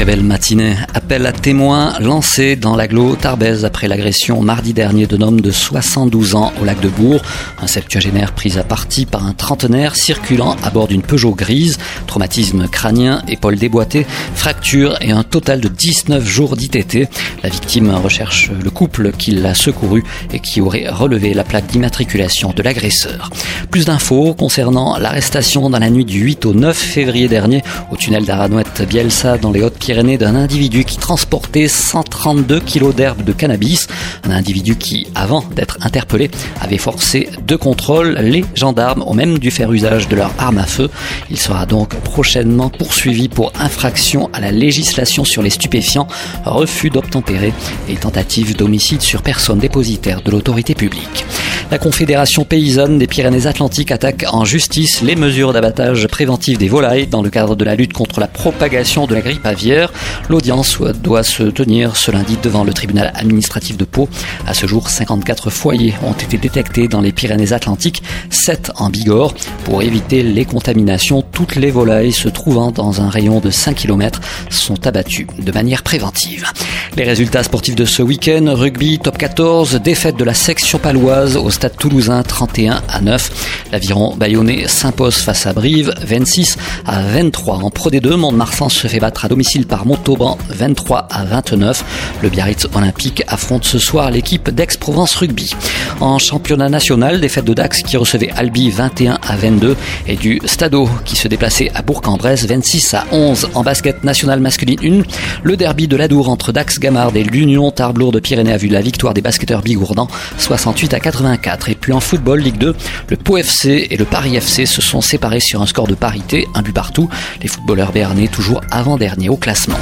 Très belle matinée. Appel à témoins lancé dans l'agglo Tarbès après l'agression mardi dernier d'un homme de 72 ans au lac de Bourg. Un septuagénaire pris à partie par un trentenaire circulant à bord d'une Peugeot grise. Traumatisme crânien, épaule déboîtée, fracture et un total de 19 jours d'ITT. La victime recherche le couple qui l'a secouru et qui aurait relevé la plaque d'immatriculation de l'agresseur. Plus d'infos concernant l'arrestation dans la nuit du 8 au 9 février dernier au tunnel d'Aranouette-Bielsa dans les Hautes-Pyrénées d'un individu qui transportait 132 kilos d'herbe de cannabis. Un individu qui, avant d'être interpellé, avait forcé deux contrôles. Les gendarmes ont même dû faire usage de leur arme à feu. Il sera donc prochainement poursuivi pour infraction à la législation sur les stupéfiants, refus d'obtempérer et tentative d'homicide sur personne dépositaire de l'autorité publique. La Confédération paysanne des Pyrénées-Atlantiques attaque en justice les mesures d'abattage préventif des volailles dans le cadre de la lutte contre la propagation de la grippe aviaire. L'audience doit se tenir ce lundi devant le tribunal administratif de Pau. À ce jour, 54 foyers ont été détectés dans les Pyrénées-Atlantiques, 7 en Bigorre. Pour éviter les contaminations, toutes les volailles se trouvant dans un rayon de 5 km sont abattues de manière préventive. Les résultats sportifs de ce week-end, rugby top 14, défaite de la section paloise au stade toulousain 31 à 9. L'aviron bayonnais s'impose face à Brive 26 à 23. En Pro D2, Mont-de-Marsan se fait battre à domicile par Montauban 23 à 29. Le Biarritz Olympique affronte ce soir l'équipe d'Aix-Provence Rugby. En championnat national, défaite de Dax qui recevait Albi 21 à 22 et du Stadeau qui se déplaçait à Bourg-en-Bresse 26 à 11 en basket national masculine 1. Le derby de l'Adour entre Dax Gamard et l'Union Tarblour de Pyrénées a vu la victoire des basketteurs bigourdans 68 à 84. Et puis en football, Ligue 2, le Pau FC et le Paris FC se sont séparés sur un score de parité, un but partout. Les footballeurs béarnais toujours avant-dernier au classement.